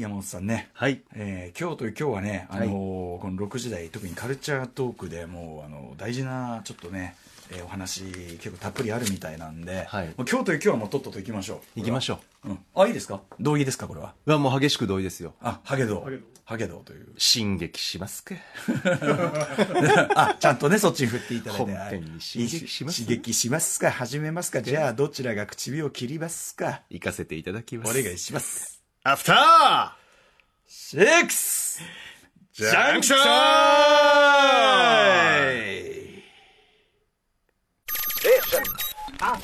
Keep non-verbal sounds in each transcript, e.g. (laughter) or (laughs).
山本さんね、はい。えー今日という今日はね、あのーこの6時台特にカルチャートークでもうあの大事なちょっとね、えーお話結構たっぷりあるみたいなんで、はい。もう今日という今日はもうとっとと行きましょう。行きましょう、うん、あいいですか？同意ですかこれは？う。はもう激しく同意ですよ。あハゲドウ。ハゲドウ。という。進撃しますか？(laughs) あちゃんとねそっちに振っていただいて。本編に刺激します？刺激しますか？始めますか？じゃあどちらが唇を切りますか？行かせていただきます。お願いしますアフターシックスジャンクション7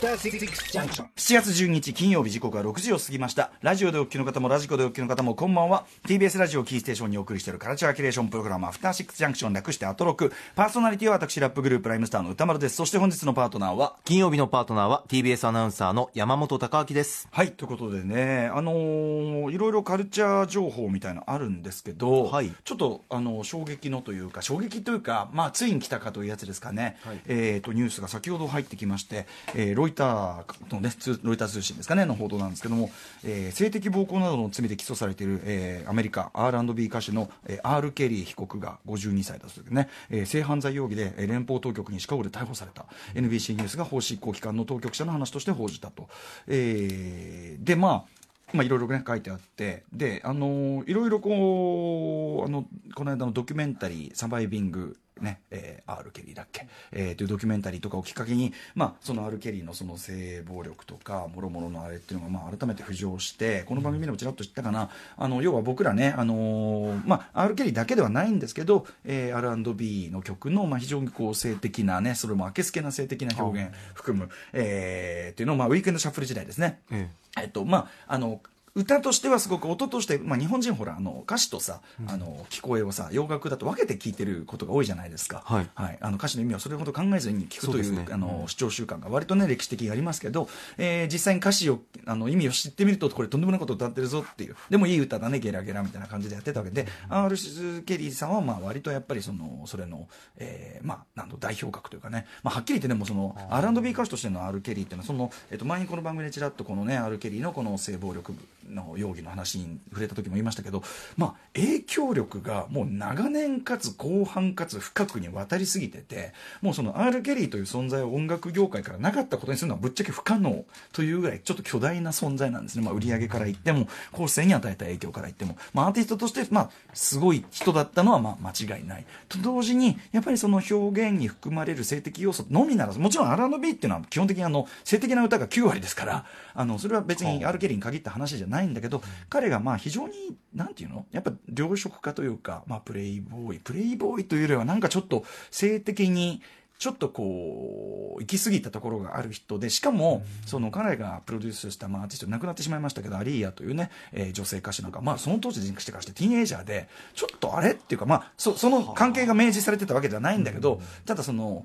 月12日金曜日時刻は6時を過ぎました。ラジオでお聞きの方もラジコでお聞きの方もこんばんは。TBS ラジオをキーステーションにお送りしているカルチャーキュレーションプログラムアフターシックスジャンクション略してアトロク。パーソナリティは私ラップグループライムスターの宇多丸です。そして本日のパートナーは？金曜日のパートナーは TBS アナウンサーの山本匠晃です。はいということでね。あのーいろいろカルチャー情報みたいなのあるんですけど、はい。ちょっとあの衝撃のというか衝撃というかまあついに来たかというやつですかね、はい。えー、とニュースが先ほど入ってきまして、えーロイターの、ね、ロイター通信ですかねの報道なんですけども、えー性的暴行などの罪で起訴されている、えーアメリカ R&B 歌手の、えー、R・ ケリー被告が52歳だそうね、えー性犯罪容疑でえー連邦当局にシカゴで逮捕された。NBC ニュースが法執行機関の当局者の話として報じたと。えーでまあまあ、いろいろね書いてあって。であのいろいろこうあのこの間のドキュメンタリー「サバイビング」ねえー、R・ ケリーだっけ、えーというドキュメンタリーとかをきっかけに、まあ、その R・ ケリーのその性暴力とかもろもろのあれっていうのが、まあ、改めて浮上してこの番組でもちらっと知ったかな、あの要は僕らね、あのーまあ、R・ ケリーだけではないんですけど、えー、R&B の曲の、まあ、非常にこう性的なねそれもあけすけな性的な表現含む、えーっていうのを、まあ、ウィークエンドシャッフル時代ですね。ええっとまああの歌としてはすごく音として、まあ、日本人ほらあの歌詞とさ、あの聞こえをさ洋楽だと分けて聞いてることが多いじゃないですか、はい。あの歌詞の意味をそれほど考えずに聞くというね。あの視聴習慣が割とね歴史的にありますけど、えー実際に歌詞をあの意味を知ってみるとこれとんでもないこと歌ってるぞっていう。でもいい歌だねゲラゲラみたいな感じでやってたわけで、R・ ケリーさんはまあ割とやっぱりそのそれの、えーまあ、なんと代表格というかね、まあ、はっきり言ってでもその R&B 歌手としての R・ ケリーっていうのはその、えっと前にこの番組でちらっとこのね R・ ケリーのこの性暴力の容疑の話に触れた時も言いましたけど、まあ、影響力がもう長年かつ広範かつ深くにわたりすぎててもうその R・ ケリーという存在を音楽業界からなかったことにするのはぶっちゃけ不可能というぐらいちょっと巨大な存在なんですね、まあ、売り上げから言っても後世に与えた影響から言っても、まあ、アーティストとして、まあ、すごい人だったのはまあ間違いない。と同時にやっぱりその表現に含まれる性的要素のみならずもちろん R&B っていうのは基本的にあの性的な歌が9割ですからあのそれは別に R・ ケリーに限った話じゃないんだけど彼がまあ非常になんていうの？やっぱ良食家というか、まあ、プレイボーイ。プレイボーイというよりはなんかちょっと性的にちょっとこう行き過ぎたところがある人でしかもその彼がプロデュースした、まあ、アーティスト亡くなってしまいましたけどアリーヤというね、えー女性歌手なんか、まあ、その当時にしてからしてティーンエイジャーでちょっとあれっていうか、まあ、そその関係が明示されてたわけではないんだけどただその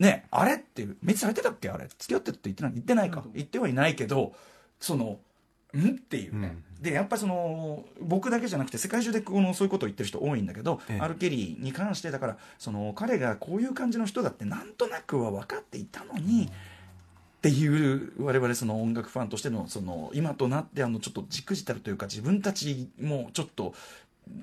ねあれっていう明示されてたっけ？あれ。付き合ってるって言ってない？言ってないか。言ってはいないけどそのん？っていうね、でやっぱりその僕だけじゃなくて世界中でこのそういうことを言ってる人多いんだけど、ええ。アル・ケリーに関してだからその彼がこういう感じの人だってなんとなくは分かっていたのに、っていう我々その音楽ファンとしてのその今となってあのちょっとじくじたるというか自分たちもちょっと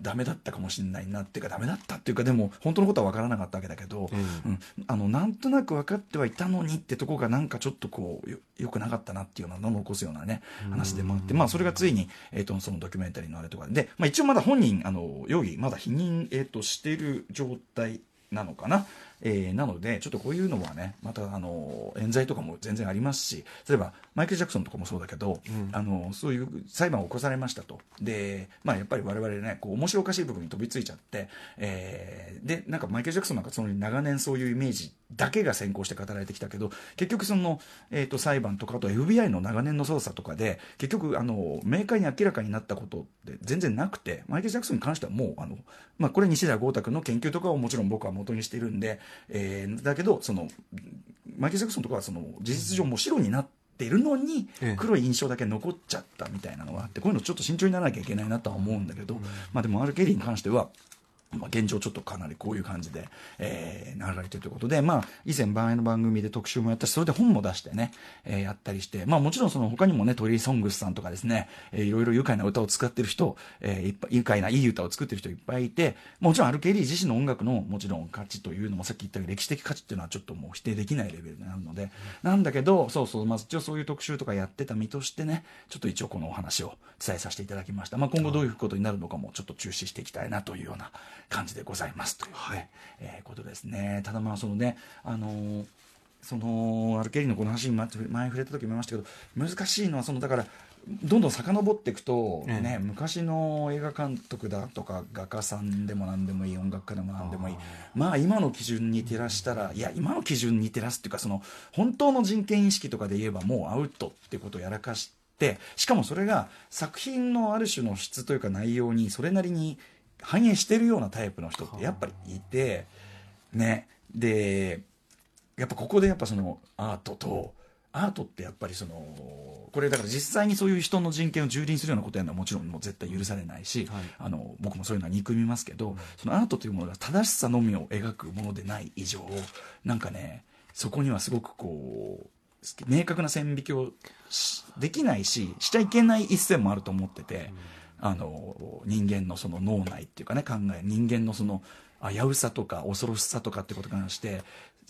ダメだったかもしれないなっていうかダメだったっていうかでも本当のことは分からなかったわけだけど、うん。うん。あのなんとなく分かってはいたのにってとこがなんかちょっとこうよよくなかったなっていうようなのを起こすようなね話でもあって、まあ、それがついに、えー、とそのドキュメンタリーのあれとかで、まあ、一応まだ本人あの容疑まだ否認、えー、としている状態なのかな、えーなのでちょっとこういうのはねまたあの冤罪とかも全然ありますし例えばマイケル・ジャクソンとかもそうだけど、あのそういう裁判を起こされましたと。で、まあ、やっぱり我々ねこう面白おかしい部分に飛びついちゃって、えーでなんかマイケル・ジャクソンなんかその長年そういうイメージだけが先行して語られてきたけど結局その、えー、と裁判とかあと FBI の長年の捜査とかで結局あの明快に明らかになったことって全然なくてマイケル・ジャクソンに関してはもうあの、まあ、これ西田豪太君の研究とかをもちろん僕は元にしているんで、えーだけどそのマイケル・ジャクソンとかはその事実上もう白になっているのにええ。黒い印象だけ残っちゃったみたいなのがあってこういうのちょっと慎重にならなきゃいけないなとは思うんだけど、まあ、でも R・ ケリーに関してはまあ、現状ちょっとかなりこういう感じで、えー、流れてるということで、まあ、以前番の番組で特集もやったし、それで本も出してね、えー、やったりして、まあもちろんその他にもね、トリー・ソングスさんとかですね、えー、いろいろ愉快な歌を使ってる人、えー、いっぱい愉快ないい歌を作ってる人いっぱいいて、もちろんアルケリー自身の音楽のもちろん価値というのもさっき言ったように歴史的価値っていうのはちょっともう否定できないレベルになるので、なんだけど、そうそう、まあ一応そういう特集とかやってた身としてね、ちょっと一応このお話を伝えさせていただきました。まあ今後どういうことになるのかもちょっと注視していきたいなというような感じでございますというね、はい、えー、ことですね。ただまあそのね、あのーそのアルケリーのこの話に前触れた時も言いましたけど難しいのはそのだからどんどん遡っていくと、ね、ね、昔の映画監督だとか画家さんでも何でもいい音楽家でも何でもいい。まあ今の基準に照らしたらいや今の基準に照らすっていうかその本当の人権意識とかで言えばもうアウトってことをやらかしてしかもそれが作品のある種の質というか内容にそれなりに反映してるようなタイプの人ってやっぱりいてね。でやっぱここでやっぱそのアートとアートってやっぱりそのこれだから実際にそういう人の人権を蹂躙するようなことやるのはもちろんもう絶対許されないし、はい、あの僕もそういうのは憎みますけど、うん、そのアートというものが正しさのみを描くものでない以上なんかねそこにはすごくこう明確な線引きをできないししちゃいけない一線もあると思ってて、うん、あの人間のその脳内っていうかね考え人間のその危うさとか恐ろしさとかってことに関して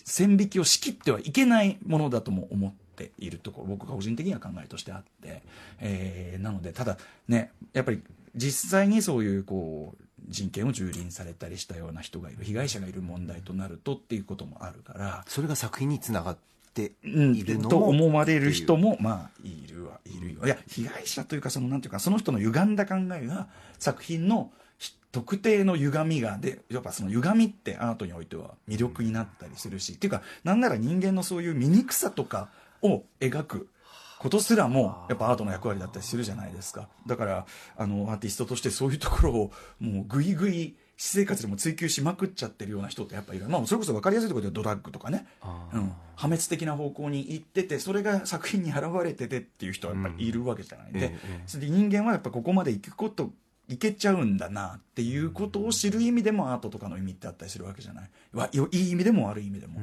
線引きを仕切ってはいけないものだとも思っているところ僕が個人的には考えとしてあって、えー、なのでただねやっぱり実際にそういうこう人権を蹂躙されたりしたような人がいる被害者がいる問題となるとっていうこともあるからそれが作品につながっているの、う。ん、と思われる人もまあいるはいるよ。いや被害者というかそのなんていうかその人の歪んだ考えが作品の特定の歪みがでやっぱその歪みってアートにおいては魅力になったりするし、っていうかなんなら人間のそういう醜さとかを描くことすらもやっぱアートの役割だったりするじゃないですか。だからあのアーティストとしてそういうところをもうぐいぐい私生活でも追求しまくっちゃってるような人ってやっぱいる、まあ、それこそ分かりやすいところでドラッグとかね、うん、破滅的な方向に行っててそれが作品に現れててっていう人はやっぱりいるわけじゃない、うん、で、それで人間はやっぱここまで行くこといけちゃうんだなっていうことを知る意味でもアートとかの意味ってあったりするわけじゃない。いい意味でも悪い意味でも、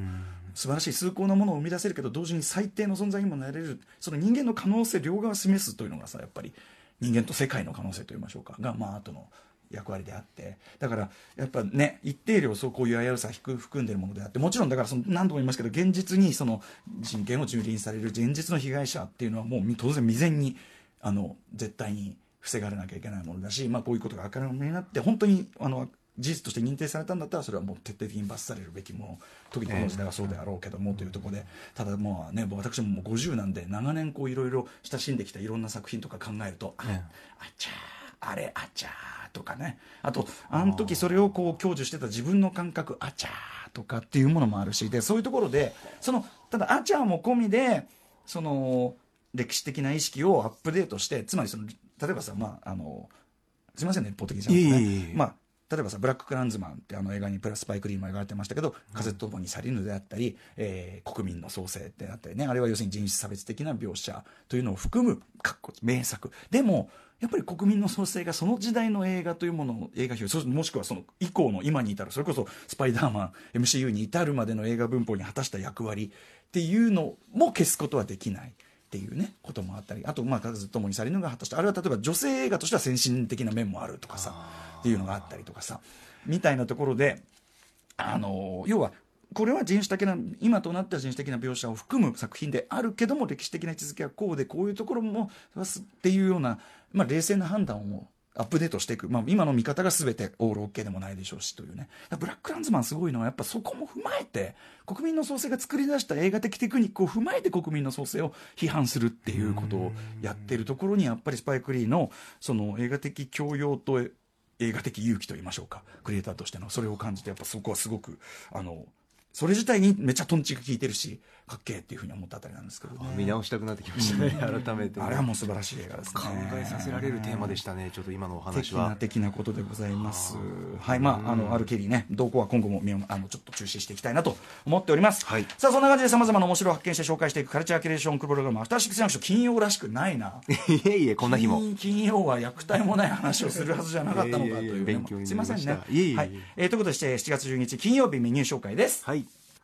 素晴らしい崇高なものを生み出せるけど同時に最低の存在にもなれる。その人間の可能性両側を示すというのがさやっぱり人間と世界の可能性といいましょうか。が、まあ、アートの役割であって。だからやっぱね一定量そうこういう危うさ含んでるものであってもちろんだからその何度も言いますけど現実にその人権を蹂躙される現実の被害者っていうのはもう当然未然にあの絶対に防がれなきゃいけないものだし、まあ、こういうことが明るみになって本当にあの事実として認定されたんだったらそれはもう徹底的に罰されるべきもの時にこの時代はそうであろうけどもというところで。ただもうね私ももう50なんで長年こういろいろ親しんできたいろんな作品とか考えると、ああちゃーあれあちゃーとかね。あとあの時それをこう享受してた自分の感覚あちゃーとかっていうものもあるし。でそういうところでそのただあちゃーも込みでその歴史的な意識をアップデートしてつまりその例えばさ、まあ、あの、すみませんね、一方的じゃなくて、ね、まあ、例えばさ、ブラック・クランズマンってあの映画にプラスパイク・リーも描かれてましたけど、風と共に去りぬであったり、えー、国民の創生であったりね、あれは要するに人種差別的な描写というのを含む、かっこ名作。でも、やっぱり国民の創生がその時代の映画というものを映画表もしくはその以降の今に至るそれこそスパイダーマン MCU に至るまでの映画文法に果たした役割っていうのも消すことはできない。っていうねこともあったりあとまあ数ともにされるのが果たしてあれは例えば女性映画としては先進的な面もあるとかさっていうのがあったりとかさみたいなところであの要はこれは人種的な今となった人種的な描写を含む作品であるけども歴史的な位置づけはこうでこういうところもっていうような、まあ、冷静な判断をアップデートしていく、まあ、今の見方が全てオールオッケーでもないでしょうしというね。ブラックランズマンすごいのはやっぱそこも踏まえて国民の創生が作り出した映画的テクニックを踏まえて国民の創生を批判するっていうことをやってるところにやっぱりスパイク・リーのその映画的教養と映画的勇気と言いましょうか。クリエイターとしての。それを感じてやっぱそこはすごくあのそれ自体にめっちゃトンチが効いてるしかっけえっていうふうに思ったあたりなんですけどね見直したくなってきましたね、改めてあれはもう素晴らしい映画ですね考えさせられるテーマでしたねちょっと今のお話的なは的なことでございます。はい、まあ、あの、あるケリーね、動向は今後もあの、ちょっと注視していきたいなと思っております。はいさあ、そんな感じで様々な面白を発見して紹介していくカルチャーキュレーションプログラム、アフターシックスジャンクション金曜らしくないな。いえいえこんな日も金金曜は虐待もない話をするはずじゃなかったのかといや (laughs) いやいいうねや勉強にすいませんね。いえいえはい。えーということでして、7月12日金曜日メニュー紹介です。はい。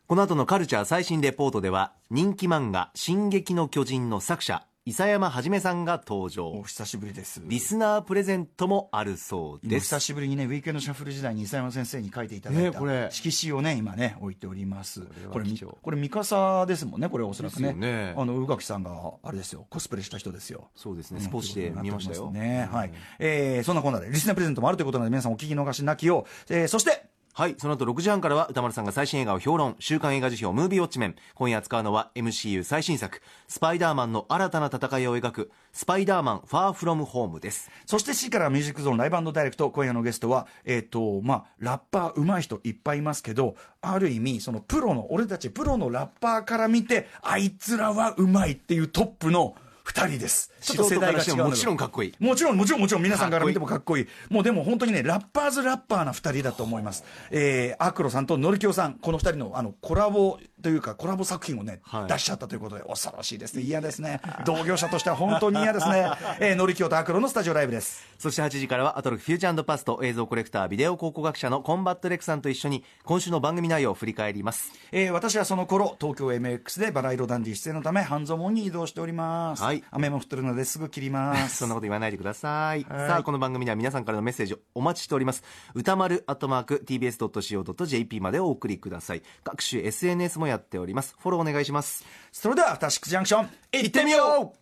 この後のカルチャー最新レポートでは、人気漫画、進撃の巨人の作者、伊佐山はじめさんが登お場。久しぶりです。リスナープレゼントもあるそうです。久しぶりにね、ウィークエンドシャッフル時代に伊佐山先生に書いていただいたねこれ色紙をね、今ね、置いております。これ、これ、ミカサですもんね、これ、おそらくね。ねあの、宇垣さんが、あれですよ、コスプレした人ですよ。そうですね、スポーツで見ましたよ。ね、はい。えー、そんなこんなで、リスナープレゼントもあるということなので、皆さんお聞き逃しなきを。えー、そして、はい、その後6時半からは歌丸さんが最新映画を評論、週刊映画辞表ムービーウォッチメン。今夜扱うのは MCU 最新作、スパイダーマンの新たな戦いを描く、スパイダーマンファーフロムホームです。そして C からミュージックゾーンライブダイレクト、今夜のゲストは、えっ、と、まあ、ラッパー上手い人いっぱいいますけど、ある意味、そのプロの、俺たちプロのラッパーから見て、あいつらは上手いっていうトップの二人です。ちょっと世代が違うもちろんかっこいい。もちろん、もちろん、もちろん、皆さんから見てもかっこいい。もうでも本当にね、ラッパーズラッパーな二人だと思います。えー、 AKLO さんと NORIKIYO さん、この二人のあのコラボというか、コラボ作品をね、はい出しちゃったということで、恐ろしいですね。嫌ですね。同業者としては本当に嫌ですね。(laughs) えー、 NORIKIYO と AKLO のスタジオライブです。そして8時からはアトロクフューチャーパスト映像コレクタービデオ考古学者のコンバット REC さんと一緒に今週の番組内容を振り返ります。えー、私はその頃、東京 MX でバラ色ダンディ出演のため、半蔵門に移動しております。はい雨も降ってるのですぐ切ります。そんなこと言わないでください。はいさあ、この番組では皆さんからのメッセージをお待ちしております。歌丸アットマーク tbs.co.jp までお送りください。各種 SNS もやっております。フォローお願いします。それでは、アフターシックスジャンクション、行ってみよう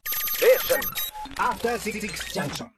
After Six Junction.